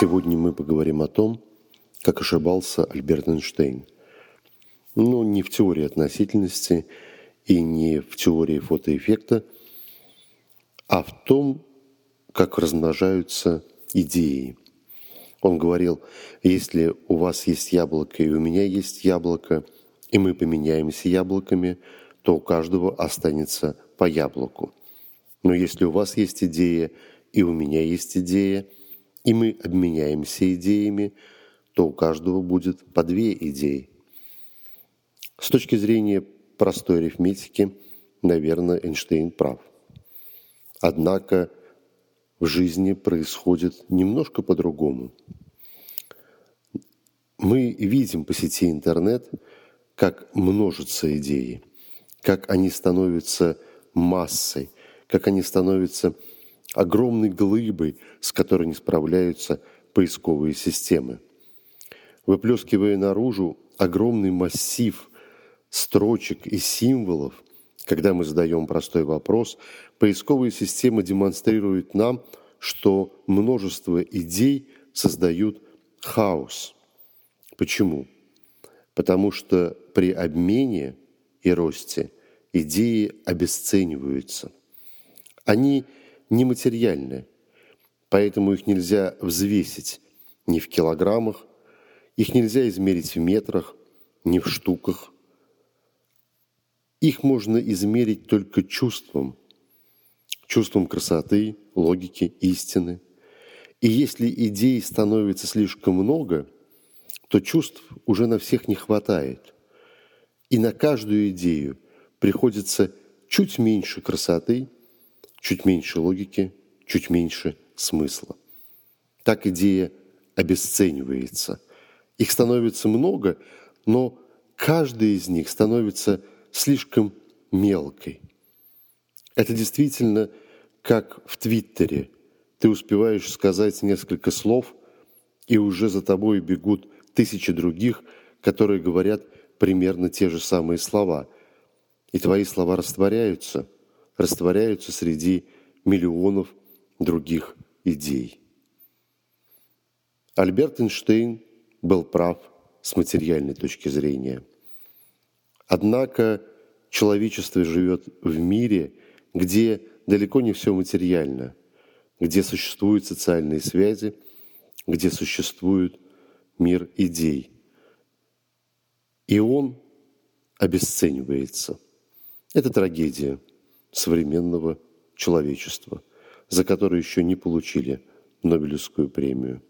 Сегодня мы поговорим о том, как ошибался Альберт Эйнштейн. Но не в теории относительности и не в теории фотоэффекта, а в том, как размножаются идеи. Он говорил, если у вас есть яблоко и у меня есть яблоко, и мы поменяемся яблоками, то у каждого останется по яблоку. Но если у вас есть идея и у меня есть идея, и мы обменяемся идеями, то у каждого будет по две идеи. С точки зрения простой арифметики, наверное, Эйнштейн прав. Однако в жизни происходит немножко по-другому. Мы видим по сети интернет, как множатся идеи, как они становятся массой, как они становятся огромной глыбой, с которой не справляются поисковые системы. Выплескивая наружу огромный массив строчек и символов, когда мы задаем простой вопрос, поисковые системы демонстрируют нам, что множество идей создают хаос. Почему? Потому что при обмене и росте идеи обесцениваются. Они нематериальны, поэтому их нельзя взвесить ни в килограммах, их нельзя измерить в метрах, ни в штуках. Их можно измерить только чувством, чувством красоты, логики, истины. И если идей становится слишком много, то чувств уже на всех не хватает. И на каждую идею приходится чуть меньше красоты – чуть меньше логики, чуть меньше смысла. Так идея обесценивается. Их становится много, но каждая из них становится слишком мелкой. Это действительно как в Твиттере. Ты успеваешь сказать несколько слов, и уже за тобой бегут тысячи других, которые говорят примерно те же самые слова. И твои слова растворяются – растворяются среди миллионов других идей. Альберт Эйнштейн был прав с материальной точки зрения. Однако человечество живет в мире, где далеко не все материально, где существуют социальные связи, где существует мир идей. И он обесценивается. Это трагедия – современного человечества, за которое еще не получили Нобелевскую премию.